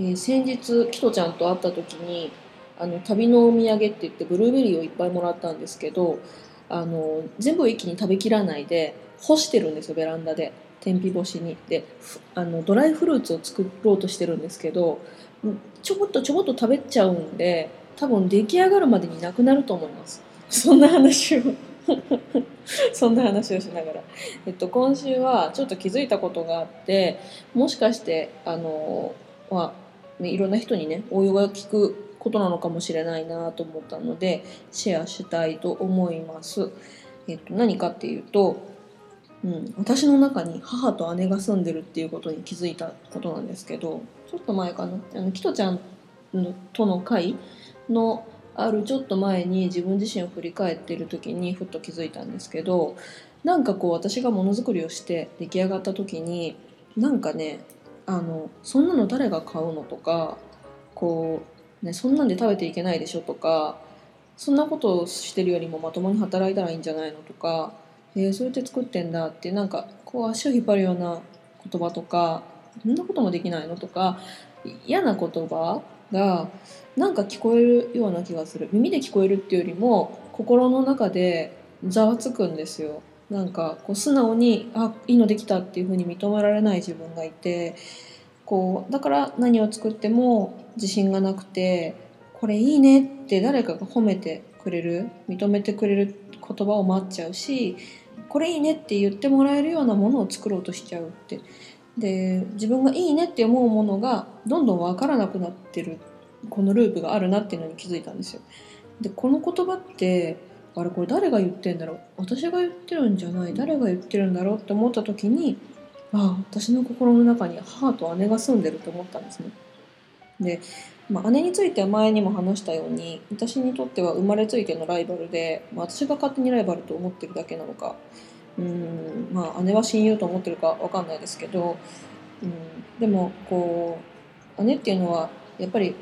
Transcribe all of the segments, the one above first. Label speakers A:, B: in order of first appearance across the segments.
A: えー、先日キトちゃんと会った時にあの旅のお土産って言ってブルーベリーをいっぱいもらったんですけどあの全部一気に食べきらないで干してるんですよベランダで。天日干しに。であのドライフルーツを作ろうとしてるんですけどちょこっとちょこっと食べちゃうんで多分出来上がるまでになくなると思います。そんな話を。そんな話をしながら、えっと、今週はちょっと気づいたことがあってもしかしてあのま、いろんな人にね応用が聞くことなのかもしれないなと思ったのでシェアしたいと思います。えっと、何かっていうと、うん、私の中に母と姉が住んでるっていうことに気づいたことなんですけどちょっと前かなあのキトちゃんのとの会のあるちょっと前に自分自身を振り返っている時にふっと気づいたんですけどなんかこう私がものづくりをして出来上がった時になんかねあのそんなの誰が買うのとかこう、ね、そんなんで食べていけないでしょとかそんなことをしてるよりもまともに働いたらいいんじゃないのとか、えー、そうやって作ってんだってなんかこう足を引っ張るような言葉とかそんなこともできないのとか嫌な言葉がなんか聞こえるような気がする。耳で聞こえるっていうよりも心の中でざわつくんですよ。なんかこう素直にあいいのできたっていうふうに認められない自分がいてこうだから何を作っても自信がなくてこれいいねって誰かが褒めてくれる認めてくれる言葉を待っちゃうしこれいいねって言ってもらえるようなものを作ろうとしちゃうってで自分がいいねって思うものがどんどん分からなくなってるこのループがあるなっていうのに気づいたんですよ。でこの言葉ってあれこれ誰が言ってんだろう？私が言ってるんじゃない。誰が言ってるんだろう？って思った時にああ私の心の中に母と姉が住んでると思ったんですね。で、まあ、姉については前にも話したように私にとっては生まれついてのライバルで、まあ、私が勝手にライバルと思ってるだけなのかうんまあ姉は親友と思ってるか分かんないですけどうんでもこう姉っていうのはやっぱり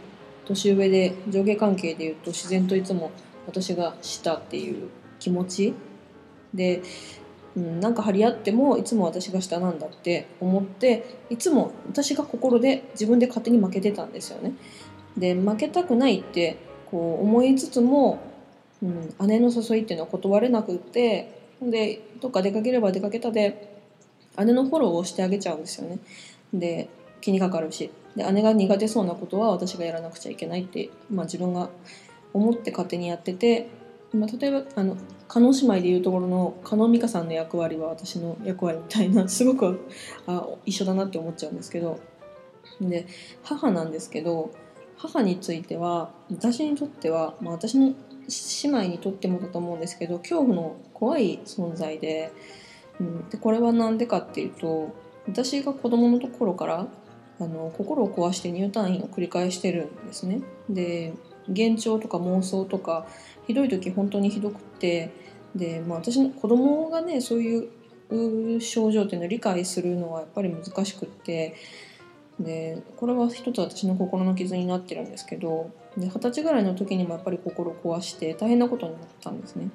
A: 年上で上下関係でいうと自然といつも私がしたっていう気持ち？で、うん、なんか張り合ってもいつも私が下なんだって思っていつも私が心で自分で勝手に負けてたんですよね。で負けたくないってこう思いつつも、うん、姉の誘いっていうのは断れなくってでどっか出かければ出かけたで姉のフォローをしてあげちゃうんですよね。で気にかかるしで姉が苦手そうなことは私がやらなくちゃいけないって、まあ、自分が思って勝手にやってて、まあ、例えばあの加納姉妹でいうところの加納美香さんの役割は私の役割みたいなすごくあ一緒だなって思っちゃうんですけどで母なんですけど母については私にとっては、まあ、私の姉妹にとってもだと思うんですけど恐怖の怖い存在で,、うん、でこれは何でかっていうと私が子供のところからあの心を壊して入退院を繰り返してるんですね。で幻聴とか妄想とかひどい時本当にひどくってで、まあ、私の子供がねそういう症状っていうのを理解するのはやっぱり難しくってでこれは一つ私の心の傷になってるんですけど二十歳ぐらいの時にもやっぱり心を壊して大変なことになったんですね。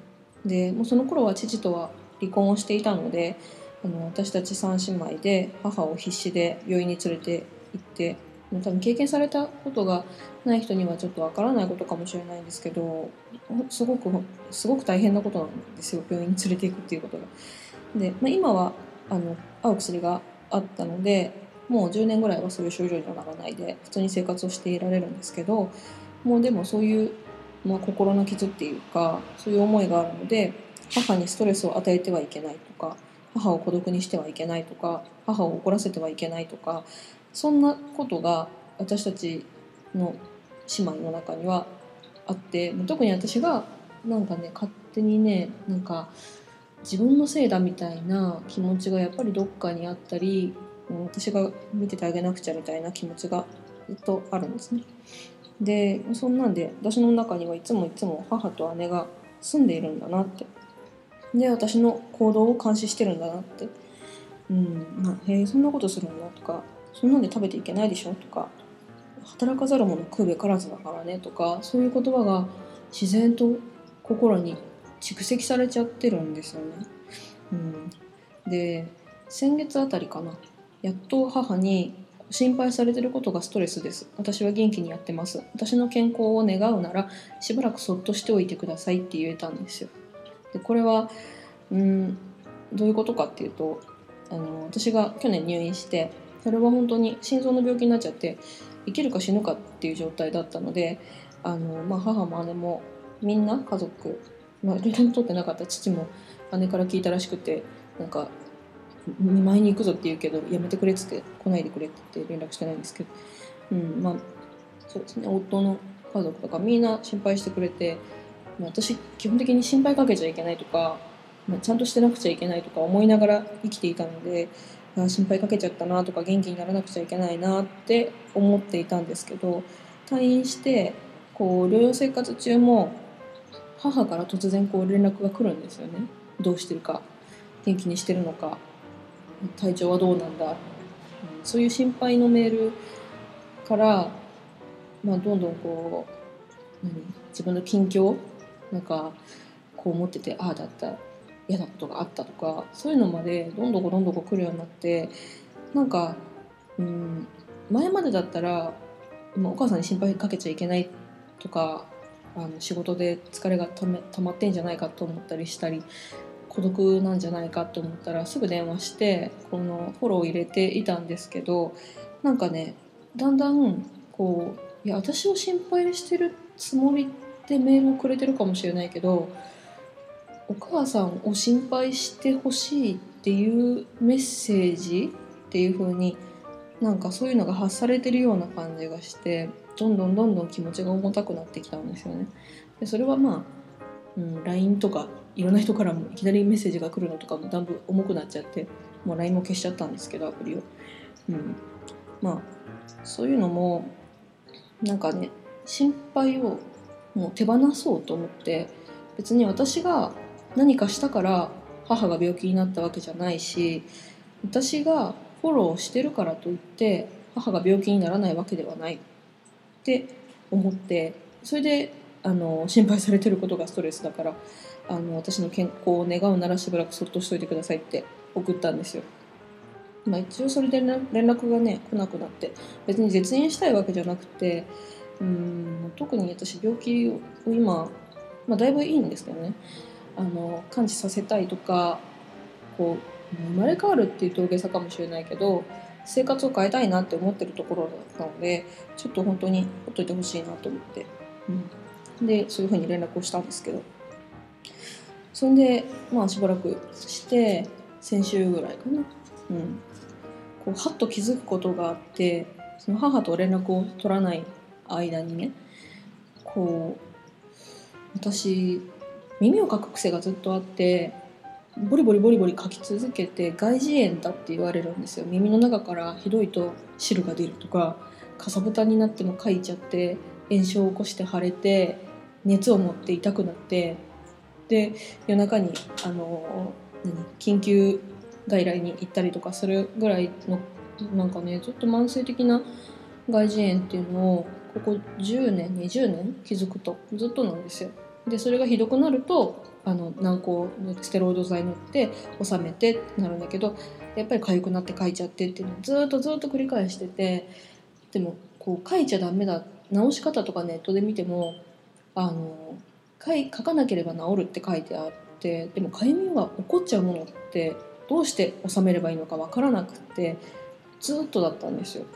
A: でもうその頃は父とは離婚をしていたのであの私たち3姉妹で母を必死で病院に連れて行って多分経験されたことがない人にはちょっとわからないことかもしれないんですけどすごくすごく大変なことなんですよ病院に連れていくっていうことが。で、まあ、今はあの合う薬があったのでもう10年ぐらいはそういう症状にはならないで普通に生活をしていられるんですけどもうでもそういう、まあ、心の傷っていうかそういう思いがあるので母にストレスを与えてはいけないとか母を孤独にしてはいけないとか母を怒らせてはいけないとかそんなことが私たちの姉妹の中にはあって特に私がなんかね勝手にねなんか自分のせいだみたいな気持ちがやっぱりどっかにあったり私が見ててあげなくちゃみたいな気持ちがずっとあるんですね。でそんなんで私の中にはいつもいつも母と姉が住んでいるんだなってで私の行動を監視してるんだなってうんまあ、へえそんなことするのとかそんなんで食べていけないでしょとか働かざる者食うべからずだからねとかそういう言葉が自然と心に蓄積されちゃってるんですよね。うん、で先月あたりかな。やっと母に心配されてることがストレスです。私は元気にやってます。私の健康を願うならしばらくそっとしておいてくださいって言えたんですよ。でこれはうんどういうことかっていうとあの私が去年入院してそれは本当に心臓の病気になっちゃって生きるか死ぬかっていう状態だったのであの、まあ、母も姉もみんな家族、まあ、連絡取ってなかった。父も姉から聞いたらしくてなんか見舞いに行くぞって言うけどやめてくれっつって来ないでくれって連絡してないんですけど、うんまあ、そうですね。夫の家族とかみんな心配してくれてまあ私基本的に心配かけちゃいけないとかまあ、ちゃんとしてなくちゃいけないとか思いながら生きていたのであ心配かけちゃったなとか元気にならなくちゃいけないなって思っていたんですけど退院してこう療養生活中も母から突然こう連絡が来るんですよね。どうしてるか。元気にしてるのか。体調はどうなんだ、そういう心配のメールから、まあ、どんどんこう何？自分の近況なんかこう思っててああだった。嫌なことがあったとかそういうのまでどんどんどんどん来るようになってなんか、うん、前までだったら、お母さんに心配かけちゃいけないとかあの仕事で疲れがため溜まってんじゃないかと思ったりしたり孤独なんじゃないかと思ったらすぐ電話してこのフォローを入れていたんですけどなんかねだんだんこういや私を心配してるつもりでメールをくれてるかもしれないけどお母さんを心配してほしいっていうメッセージっていう風になんかそういうのが発されてるような感じがしてどんどんどんどん気持ちが重たくなってきたんですよね。でそれはまあ、うん、LINE とかいろんな人からもいきなりメッセージが来るのとかもだいぶ重くなっちゃってもう LINE も消しちゃったんですけどアプリを。うん、まあそういうのもなんかね心配をもう手放そうと思って別に私が何かしたから母が病気になったわけじゃないし私がフォローしてるからといって母が病気にならないわけではないって思ってそれであの心配されてることがストレスだからあの私の健康を願うならしばらくそっとしといてくださいって送ったんですよ。まあ、一応それで連絡がね来なくなって別に絶縁したいわけじゃなくてうん特に私病気を今、まあ、だいぶいいんですけどねあの感知させたいとかこう生まれ変わるっていうと大げさかもしれないけど生活を変えたいなって思ってるところだったのでちょっと本当にほっといてほしいなと思って、うん、でそういうふうに連絡をしたんですけど。それでまあしばらくして先週ぐらいかな、うん、こうはっと気づくことがあってその母と連絡を取らない間にねこう私耳をかく癖がずっとあってボリボリボリボリ書き続けて外耳炎だって言われるんですよ耳の中からひどいと汁が出るとかかさぶたになっても書いちゃって炎症を起こして腫れて熱を持って痛くなってで夜中にあの緊急外来に行ったりとかするぐらいのなんかねずっと慢性的な外耳炎っていうのをここ10年20年気づくとずっとなんですよ。でそれがひどくなるとあの軟膏のステロイド剤塗って収めてってなるんだけどやっぱり痒くなって書いちゃってっていうのをずっとずっと繰り返しててでもこう書いちゃダメだ直し方とかネットで見てもあの書い書かなければ治るって書いてあってでもかゆみが起こっちゃうものってどうして収めればいいのか分からなくてずっとだったんですよ。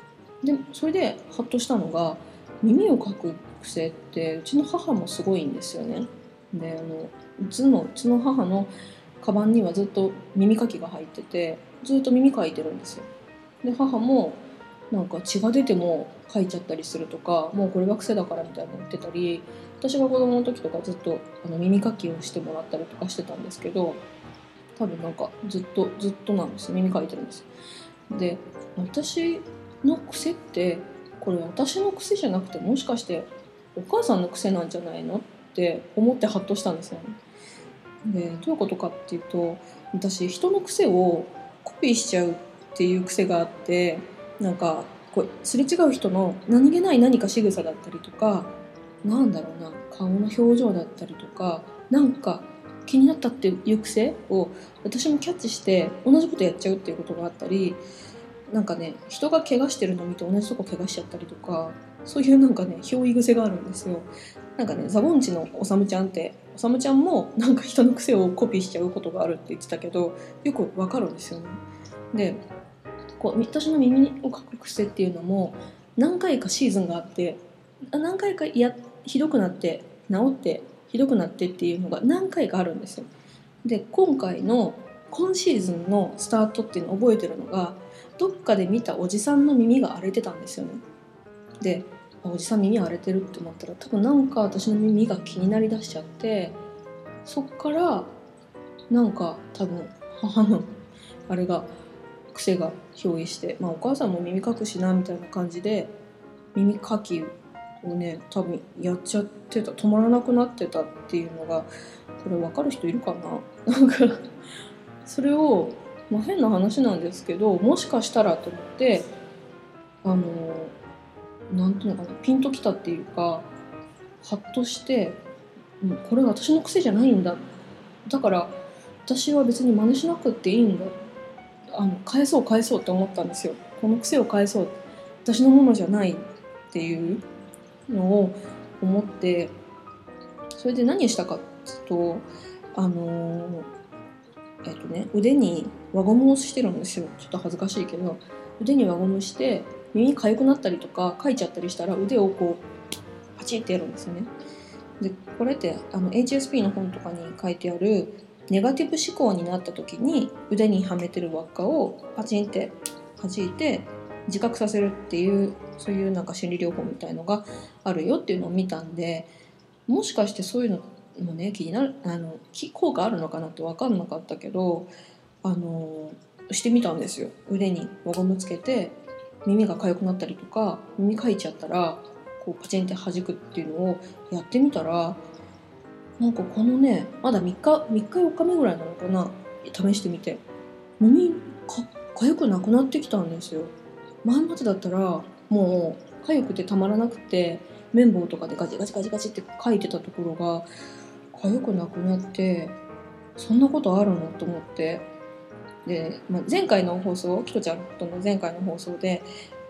A: でそれでハッとしたのが耳をかく癖ってうちの母もすごいんですよね。であのうちのうちの母のカバンにはずっと耳かきが入っててずっと耳かいてるんですよ。で母もなんか血が出てもかいちゃったりするとかもうこれは癖だからみたいなの言ってたり私が子供の時とかずっとあの耳かきをしてもらったりとかしてたんですけど多分なんかずっとずっとなんです耳かいてるんですで私の癖ってこれ私の癖じゃなくてもしかしてお母さんの癖なんじゃないの？って思ってハッとしたんですよね。でどういうことかっていうと私人の癖をコピーしちゃうっていう癖があってなんかこうすれ違う人の何気ない何か仕草だったりとかなんだろうな顔の表情だったりとかなんか気になったっていう癖を私もキャッチして同じことやっちゃうっていうことがあったりなんかね人が怪我してるのを見て同じとこ怪我しちゃったりとかそういうなんかね憑依癖があるんですよ。なんかねザボンチのおさむちゃんっておさむちゃんもなんか人の癖をコピーしちゃうことがあるって言ってたけどよくわかるんですよね。でこう私の耳をかく癖っていうのも何回かシーズンがあって何回かやひどくなって治ってひどくなってっていうのが何回かあるんですよ。で今回の今シーズンのスタートっていうのを覚えてるのがどっかで見たおじさんの耳が荒れてたんですよね。でおじさん耳荒れてるって思ったら多分なんか私の耳が気になりだしちゃってそっからなんか多分母のあれが癖が憑依して、まあ、お母さんも耳かくしなみたいな感じで耳かきをね多分やっちゃってた止まらなくなってたっていうのがこれ分かる人いるかな？なんかそれを、まあ、変な話なんですけどもしかしたらと思ってあのなんていうのかなピンときたっていうかハッとしてうこれ私の癖じゃないんだ。だから私は別に真似しなくていいんだ。あの返そう返そうって思ったんですよ。この癖を返そう私のものじゃないっていうのを思ってそれで何したかっていうとあのえっとね腕に輪ゴムをしてるんですよ。ちょっと恥ずかしいけど腕に輪ゴムして耳痒くなったりとかかいちゃったりしたら腕をこうパチってやるんですよね。でこれってあの HSP の本とかに書いてあるネガティブ思考になった時に腕にはめてる輪っかをパチンって弾いて自覚させるっていうそういうなんか心理療法みたいのがあるよっていうのを見たんでもしかしてそういうのもね気になるあの効果あるのかなって分かんなかったけどあのしてみたんですよ。腕に輪ゴムつけて耳が痒くなったりとか耳かいちゃったらこうパチンって弾くっていうのをやってみたらなんかこのねまだ3日3日4日目ぐらいなのかな試してみて耳か痒くなくなってきたんですよ。前までだったらもう痒くてたまらなくて綿棒とかでガチガチガチガチって書いてたところが痒くなくなってそんなことあるのと思って。で、まあ、前回の放送キトちゃんとの前回の放送で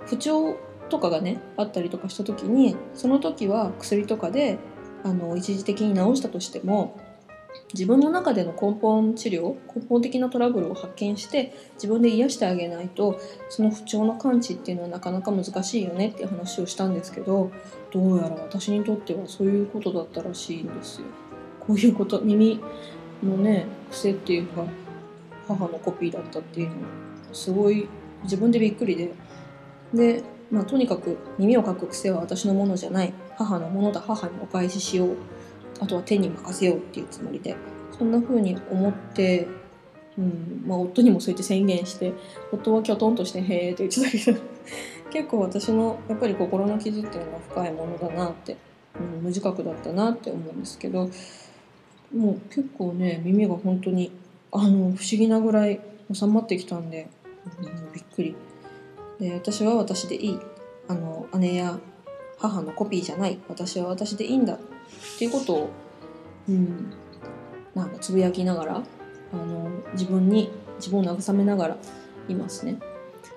A: 不調とかがねあったりとかした時にその時は薬とかであの一時的に治したとしても自分の中での根本治療根本的なトラブルを発見して自分で癒してあげないとその不調の感知っていうのはなかなか難しいよねっていう話をしたんですけどどうやら私にとってはそういうことだったらしいんですよ。こういうこと耳のね癖っていうか母のコピーだったっていうのすごい自分でびっくりで。で、まあ、とにかく耳をかく癖は私のものじゃない。母のものだ。母にお返ししよう。あとは手に任せようっていうつもりで。そんな風に思って、うんまあ、夫にもそうやって宣言して夫はきょとんとして「へえ」って言ってたけど。結構私のやっぱり心の傷っていうのが深いものだなって、うん、無自覚だったなって思うんですけど。もう結構ね耳が本当にあの不思議なぐらい収まってきたんで、うん、びっくり。で私は私でいい。あの姉や母のコピーじゃない。私は私でいいんだっていうことを、うん、なんかつぶやきながらあの自分に自分を慰めながらいますね。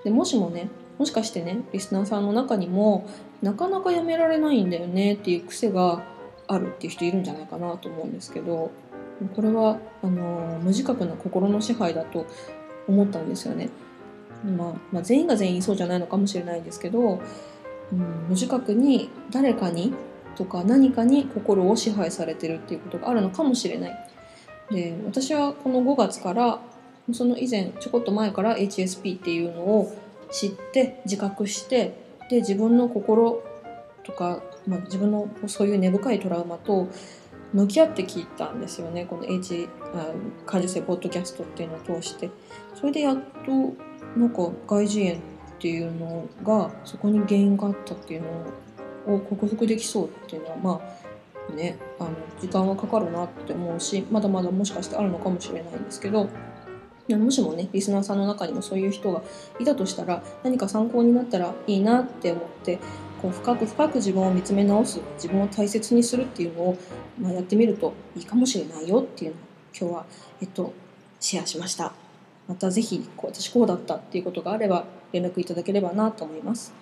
A: でもしもねもしかしてねリスナーさんの中にもなかなかやめられないんだよねっていう癖があるっていう人いるんじゃないかなと思うんですけどこれはあの無自覚な心の支配だと思ったんですよね。まあ、まあ、全員が全員そうじゃないのかもしれないんですけどうん、無自覚に誰かにとか何かに心を支配されてるっていうことがあるのかもしれない。で私はこの5月からその以前ちょこっと前から HSP っていうのを知って自覚してで自分の心とか、まあ、自分のそういう根深いトラウマと向き合って聞いたんですよね。この H あ感受性ポッドキャストっていうのを通して。それでやっとなんか外耳炎っっていうのがそこに原因があったっていうのを克服できそうっていうのはまあねあの時間はかかるなって思うしまだまだもしかしてあるのかもしれないんですけどもしもねリスナーさんの中にもそういう人がいたとしたら何か参考になったらいいなって思ってこう深く深く自分を見つめ直す自分を大切にするっていうのを、まあ、やってみるといいかもしれないよっていうのを今日は、えっと、シェアしました。また是非こう私こうだったっていうことがあれば連絡いただければなと思います、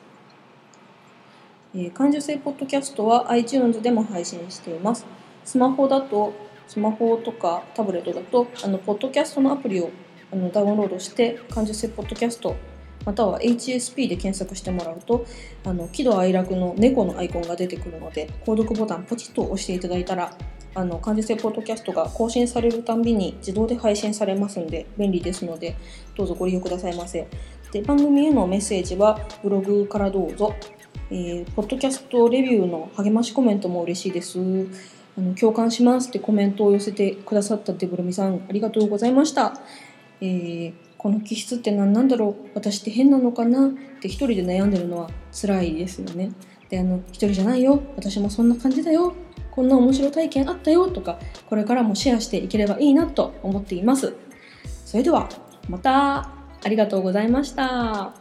A: えー、感受性ポッドキャストは iTunes でも配信しています。スマホだとスマホとかタブレットだとあのポッドキャストのアプリをあのダウンロードして感受性ポッドキャストまたは HSP で検索してもらうとあの喜怒哀楽の猫のアイコンが出てくるので購読ボタンポチッと押していただいたらあの感受性ポッドキャストが更新されるたんびに自動で配信されますので便利ですのでどうぞご利用くださいませ。で番組へのメッセージはブログからどうぞ、えー、ポッドキャストレビューの励ましコメントも嬉しいです。あの共感しますってコメントを寄せてくださったデブルミさんありがとうございました、えー、この気質って何なんだろう？私って変なのかな？って一人で悩んでるのは辛いですよね。であの一人じゃないよ。私もそんな感じだよ。こんな面白体験あったよとかこれからもシェアしていければいいなと思っています。それではまた。ありがとうございました。